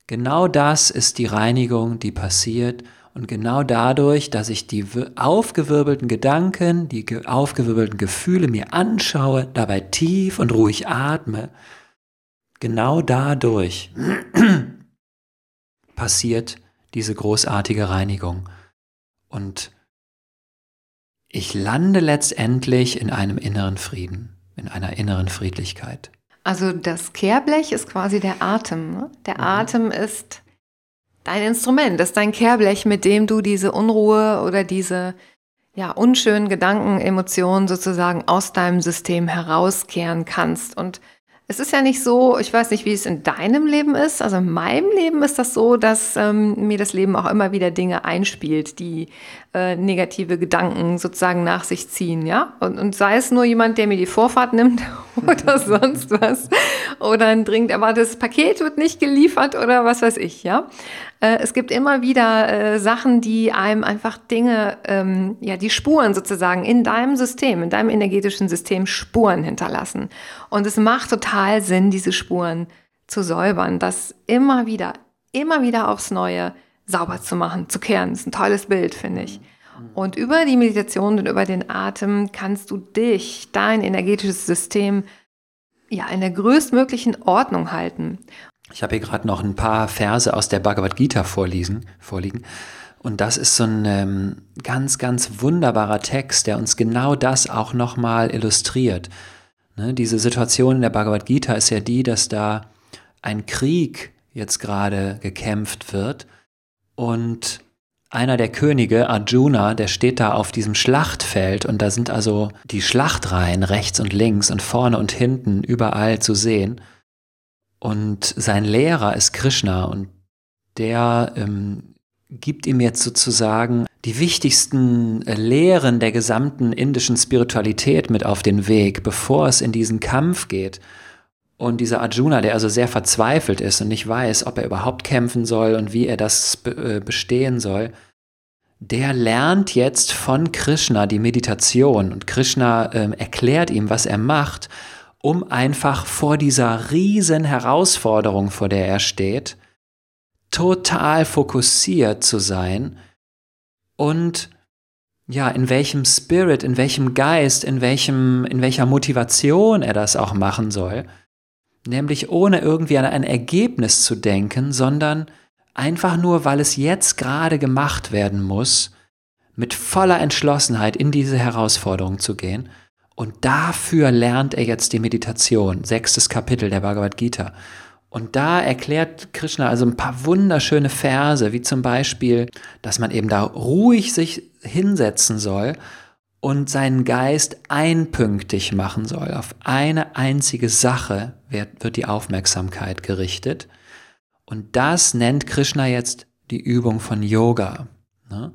genau das ist die Reinigung, die passiert. Und genau dadurch, dass ich die aufgewirbelten Gedanken, die aufgewirbelten Gefühle mir anschaue, dabei tief und ruhig atme, genau dadurch passiert diese großartige Reinigung. Und ich lande letztendlich in einem inneren Frieden, in einer inneren Friedlichkeit. Also das Kehrblech ist quasi der Atem. Ne? Der mhm. Atem ist dein Instrument, ist dein Kehrblech, mit dem du diese Unruhe oder diese ja, unschönen Gedanken, Emotionen sozusagen aus deinem System herauskehren kannst. Und es ist ja nicht so, ich weiß nicht, wie es in deinem Leben ist. Also in meinem Leben ist das so, dass ähm, mir das Leben auch immer wieder Dinge einspielt, die äh, negative Gedanken sozusagen nach sich ziehen, ja. Und, und sei es nur jemand, der mir die Vorfahrt nimmt oder sonst was. Oder ein dringend erwartetes Paket wird nicht geliefert oder was weiß ich, ja. Äh, es gibt immer wieder äh, Sachen, die einem einfach Dinge, ähm, ja, die Spuren sozusagen in deinem System, in deinem energetischen System Spuren hinterlassen. Und es macht total Sinn, diese Spuren zu säubern, das immer wieder, immer wieder aufs Neue sauber zu machen, zu kehren. Das ist ein tolles Bild, finde ich. Und über die Meditation und über den Atem kannst du dich, dein energetisches System, ja, in der größtmöglichen Ordnung halten. Ich habe hier gerade noch ein paar Verse aus der Bhagavad Gita vorlesen, vorliegen. Und das ist so ein ähm, ganz, ganz wunderbarer Text, der uns genau das auch nochmal illustriert. Ne, diese Situation in der Bhagavad Gita ist ja die, dass da ein Krieg jetzt gerade gekämpft wird und einer der Könige, Arjuna, der steht da auf diesem Schlachtfeld und da sind also die Schlachtreihen rechts und links und vorne und hinten überall zu sehen. Und sein Lehrer ist Krishna und der ähm, gibt ihm jetzt sozusagen die wichtigsten äh, Lehren der gesamten indischen Spiritualität mit auf den Weg, bevor es in diesen Kampf geht. Und dieser Arjuna, der also sehr verzweifelt ist und nicht weiß, ob er überhaupt kämpfen soll und wie er das äh, bestehen soll, der lernt jetzt von Krishna die Meditation. Und Krishna äh, erklärt ihm, was er macht, um einfach vor dieser riesen Herausforderung, vor der er steht, total fokussiert zu sein und ja, in welchem Spirit, in welchem Geist, in welchem, in welcher Motivation er das auch machen soll. Nämlich ohne irgendwie an ein Ergebnis zu denken, sondern einfach nur, weil es jetzt gerade gemacht werden muss, mit voller Entschlossenheit in diese Herausforderung zu gehen. Und dafür lernt er jetzt die Meditation, sechstes Kapitel der Bhagavad Gita. Und da erklärt Krishna also ein paar wunderschöne Verse, wie zum Beispiel, dass man eben da ruhig sich hinsetzen soll und seinen Geist einpünktig machen soll. Auf eine einzige Sache wird, wird die Aufmerksamkeit gerichtet. Und das nennt Krishna jetzt die Übung von Yoga, ne?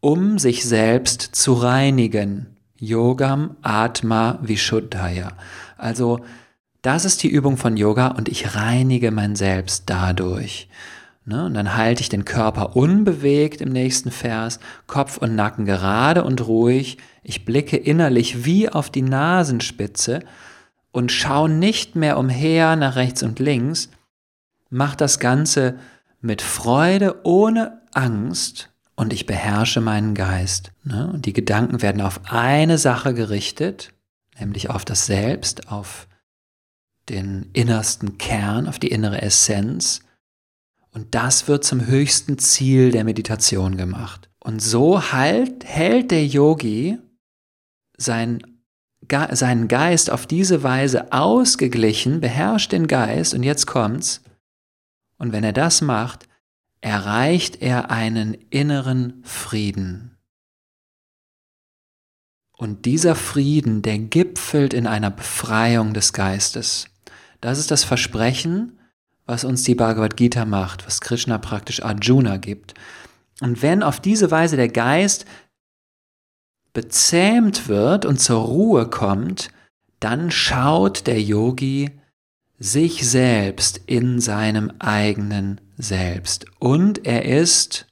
um sich selbst zu reinigen. Yogam Atma Vishuddhaya. Also das ist die Übung von Yoga und ich reinige mein Selbst dadurch. Ne? Und dann halte ich den Körper unbewegt im nächsten Vers, Kopf und Nacken gerade und ruhig. Ich blicke innerlich wie auf die Nasenspitze und schaue nicht mehr umher nach rechts und links. Mach das Ganze mit Freude, ohne Angst und ich beherrsche meinen Geist. Ne? Und die Gedanken werden auf eine Sache gerichtet, nämlich auf das Selbst, auf den innersten Kern, auf die innere Essenz. Und das wird zum höchsten Ziel der Meditation gemacht. Und so halt, hält der Yogi sein, seinen Geist auf diese Weise ausgeglichen, beherrscht den Geist und jetzt kommt's. Und wenn er das macht, erreicht er einen inneren Frieden. Und dieser Frieden, der gipfelt in einer Befreiung des Geistes. Das ist das Versprechen, was uns die Bhagavad Gita macht, was Krishna praktisch Arjuna gibt. Und wenn auf diese Weise der Geist bezähmt wird und zur Ruhe kommt, dann schaut der Yogi sich selbst in seinem eigenen Selbst. Und er ist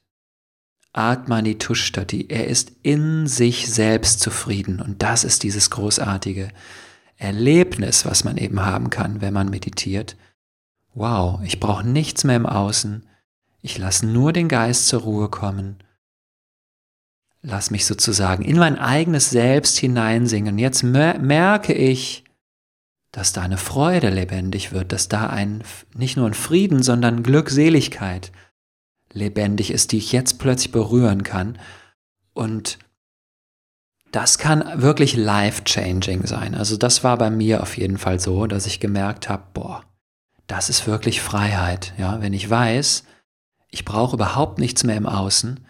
Atmani Tushtati, er ist in sich selbst zufrieden. Und das ist dieses großartige Erlebnis, was man eben haben kann, wenn man meditiert. Wow, ich brauche nichts mehr im Außen. Ich lasse nur den Geist zur Ruhe kommen. Lass mich sozusagen in mein eigenes Selbst hineinsingen. Jetzt merke ich, dass da eine Freude lebendig wird, dass da ein, nicht nur ein Frieden, sondern Glückseligkeit lebendig ist, die ich jetzt plötzlich berühren kann. Und das kann wirklich life-changing sein. Also das war bei mir auf jeden Fall so, dass ich gemerkt habe, boah, das ist wirklich Freiheit. Ja, wenn ich weiß, ich brauche überhaupt nichts mehr im Außen,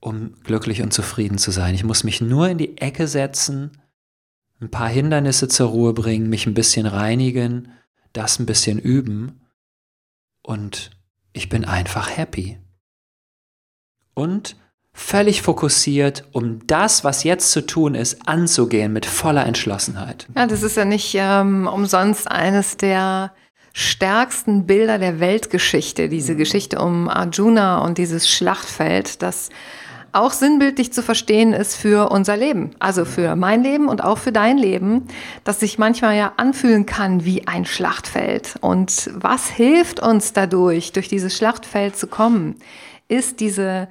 um glücklich und zufrieden zu sein. Ich muss mich nur in die Ecke setzen ein paar Hindernisse zur Ruhe bringen, mich ein bisschen reinigen, das ein bisschen üben und ich bin einfach happy. Und völlig fokussiert, um das, was jetzt zu tun ist, anzugehen mit voller Entschlossenheit. Ja, das ist ja nicht ähm, umsonst eines der stärksten Bilder der Weltgeschichte, diese mhm. Geschichte um Arjuna und dieses Schlachtfeld, das auch sinnbildlich zu verstehen ist für unser Leben, also für mein Leben und auch für dein Leben, das sich manchmal ja anfühlen kann wie ein Schlachtfeld. Und was hilft uns dadurch, durch dieses Schlachtfeld zu kommen, ist diese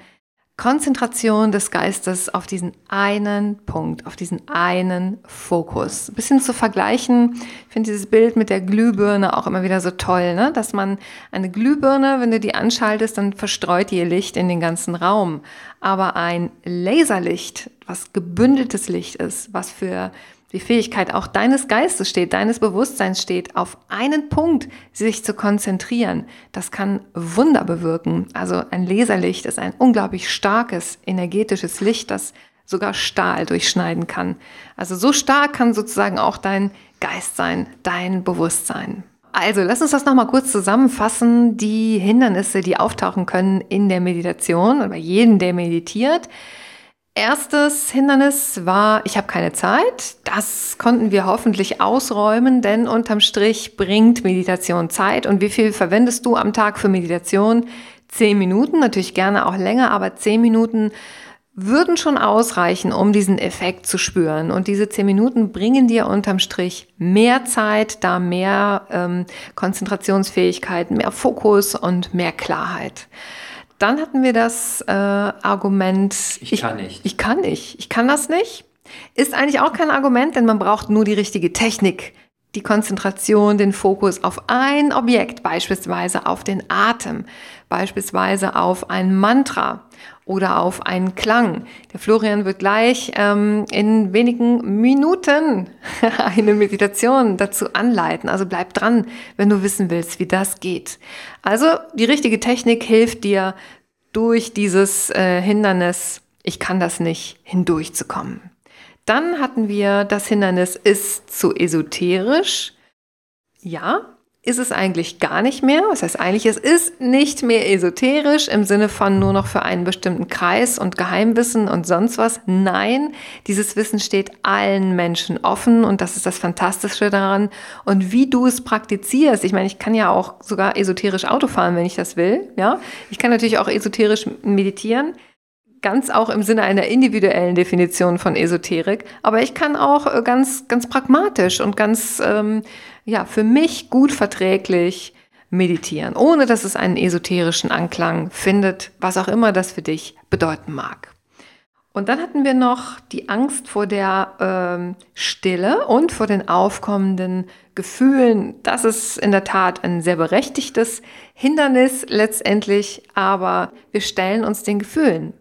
Konzentration des Geistes auf diesen einen Punkt, auf diesen einen Fokus. Ein bisschen zu vergleichen, ich finde dieses Bild mit der Glühbirne auch immer wieder so toll, ne? dass man eine Glühbirne, wenn du die anschaltest, dann verstreut ihr Licht in den ganzen Raum. Aber ein Laserlicht, was gebündeltes Licht ist, was für die Fähigkeit auch deines Geistes steht, deines Bewusstseins steht, auf einen Punkt sich zu konzentrieren, das kann Wunder bewirken. Also ein Laserlicht ist ein unglaublich starkes, energetisches Licht, das sogar Stahl durchschneiden kann. Also so stark kann sozusagen auch dein Geist sein, dein Bewusstsein. Also lass uns das nochmal kurz zusammenfassen, die Hindernisse, die auftauchen können in der Meditation oder bei jedem, der meditiert. Erstes Hindernis war, ich habe keine Zeit. Das konnten wir hoffentlich ausräumen, denn unterm Strich bringt Meditation Zeit. Und wie viel verwendest du am Tag für Meditation? Zehn Minuten, natürlich gerne auch länger, aber zehn Minuten würden schon ausreichen, um diesen Effekt zu spüren. Und diese zehn Minuten bringen dir unterm Strich mehr Zeit, da mehr ähm, Konzentrationsfähigkeit, mehr Fokus und mehr Klarheit. Dann hatten wir das äh, Argument, ich, ich kann nicht. Ich kann nicht. Ich kann das nicht. Ist eigentlich auch kein Argument, denn man braucht nur die richtige Technik, die Konzentration, den Fokus auf ein Objekt, beispielsweise auf den Atem, beispielsweise auf ein Mantra oder auf einen Klang. Der Florian wird gleich ähm, in wenigen Minuten eine Meditation dazu anleiten. Also bleib dran, wenn du wissen willst, wie das geht. Also die richtige Technik hilft dir durch dieses äh, Hindernis, ich kann das nicht, hindurchzukommen. Dann hatten wir das Hindernis ist zu esoterisch. Ja, ist es eigentlich gar nicht mehr. Was heißt eigentlich, es ist nicht mehr esoterisch im Sinne von nur noch für einen bestimmten Kreis und Geheimwissen und sonst was. Nein, dieses Wissen steht allen Menschen offen und das ist das Fantastische daran. Und wie du es praktizierst, ich meine, ich kann ja auch sogar esoterisch Auto fahren, wenn ich das will. Ja, ich kann natürlich auch esoterisch meditieren ganz auch im Sinne einer individuellen Definition von Esoterik, aber ich kann auch äh, ganz, ganz pragmatisch und ganz, ähm, ja, für mich gut verträglich meditieren, ohne dass es einen esoterischen Anklang findet, was auch immer das für dich bedeuten mag. Und dann hatten wir noch die Angst vor der ähm, Stille und vor den aufkommenden Gefühlen. Das ist in der Tat ein sehr berechtigtes Hindernis letztendlich, aber wir stellen uns den Gefühlen.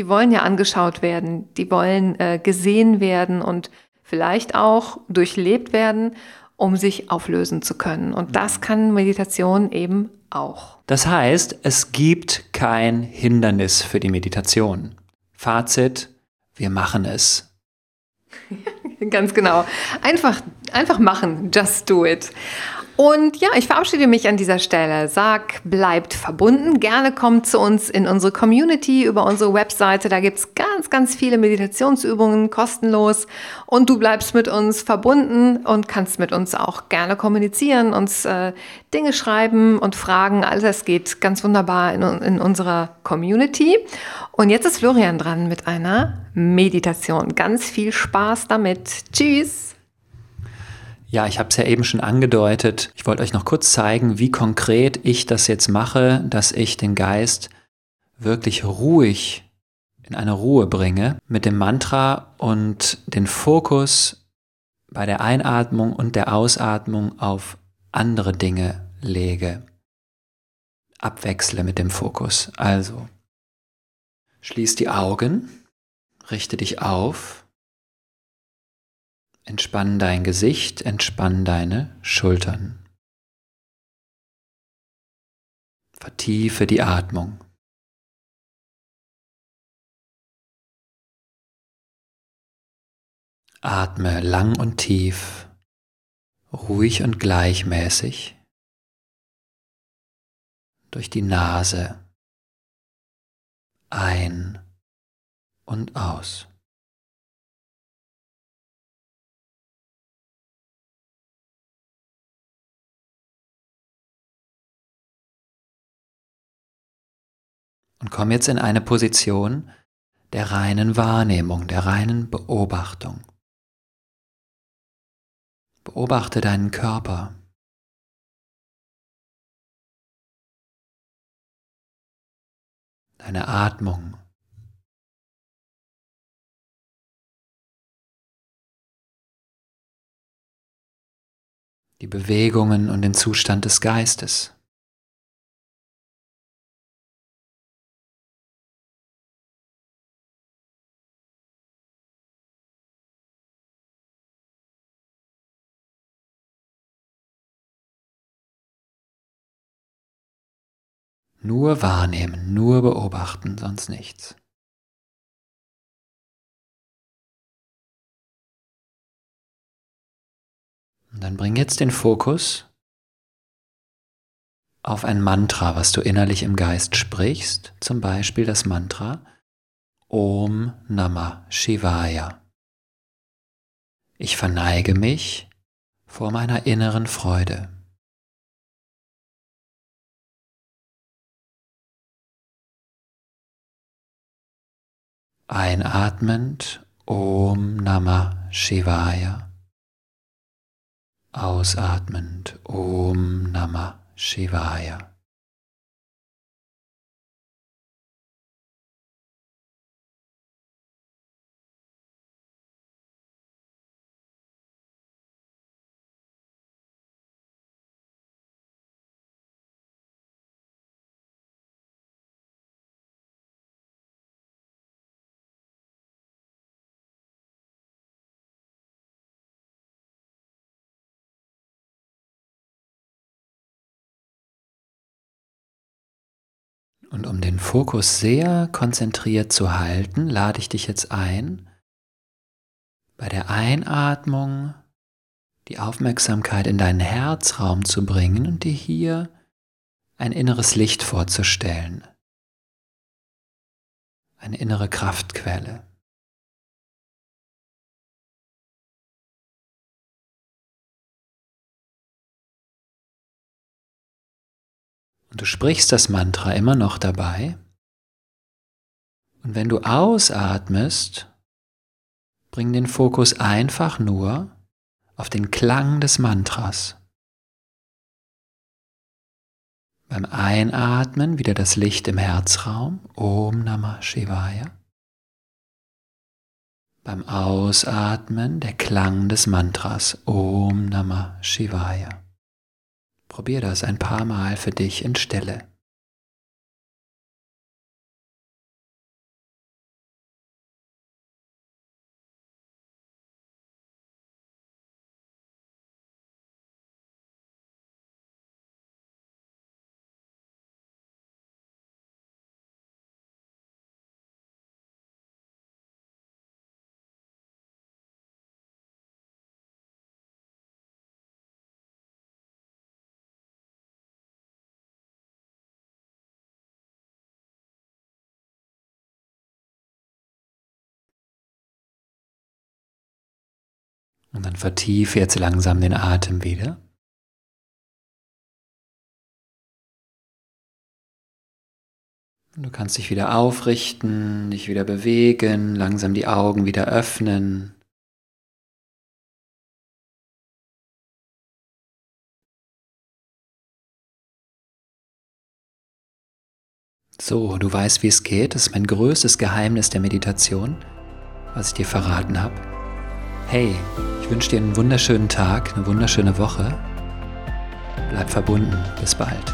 Die wollen ja angeschaut werden, die wollen äh, gesehen werden und vielleicht auch durchlebt werden, um sich auflösen zu können. Und das mhm. kann Meditation eben auch. Das heißt, es gibt kein Hindernis für die Meditation. Fazit, wir machen es. Ganz genau. Einfach, einfach machen. Just do it. Und ja, ich verabschiede mich an dieser Stelle. Sag, bleibt verbunden. Gerne kommt zu uns in unsere Community über unsere Webseite. Da gibt's ganz, ganz viele Meditationsübungen kostenlos. Und du bleibst mit uns verbunden und kannst mit uns auch gerne kommunizieren, uns äh, Dinge schreiben und fragen. All das geht ganz wunderbar in, in unserer Community. Und jetzt ist Florian dran mit einer Meditation. Ganz viel Spaß damit. Tschüss! Ja, ich habe es ja eben schon angedeutet. Ich wollte euch noch kurz zeigen, wie konkret ich das jetzt mache, dass ich den Geist wirklich ruhig in eine Ruhe bringe mit dem Mantra und den Fokus bei der Einatmung und der Ausatmung auf andere Dinge lege. Abwechsle mit dem Fokus. Also, schließ die Augen, richte dich auf Entspann dein Gesicht, entspann deine Schultern. Vertiefe die Atmung. Atme lang und tief, ruhig und gleichmäßig durch die Nase ein und aus. Und komm jetzt in eine Position der reinen Wahrnehmung, der reinen Beobachtung. Beobachte deinen Körper. Deine Atmung. Die Bewegungen und den Zustand des Geistes. Nur wahrnehmen, nur beobachten, sonst nichts. Und dann bring jetzt den Fokus auf ein Mantra, was du innerlich im Geist sprichst, zum Beispiel das Mantra Om Namah Shivaya. Ich verneige mich vor meiner inneren Freude. Einatmend Om Namah Shivaya. Ausatmend Om Namah Shivaya. Und um den Fokus sehr konzentriert zu halten, lade ich dich jetzt ein, bei der Einatmung die Aufmerksamkeit in deinen Herzraum zu bringen und dir hier ein inneres Licht vorzustellen, eine innere Kraftquelle. Und du sprichst das Mantra immer noch dabei. Und wenn du ausatmest, bring den Fokus einfach nur auf den Klang des Mantras. Beim Einatmen wieder das Licht im Herzraum, Om Namah Shivaya. Beim Ausatmen der Klang des Mantras, Om Namah Shivaya. Probier das ein paar Mal für dich in Stille. Und dann vertiefe jetzt langsam den Atem wieder. Und du kannst dich wieder aufrichten, dich wieder bewegen, langsam die Augen wieder öffnen. So, du weißt, wie es geht. Das ist mein größtes Geheimnis der Meditation, was ich dir verraten habe. Hey, ich wünsche dir einen wunderschönen Tag, eine wunderschöne Woche. Bleib verbunden. Bis bald.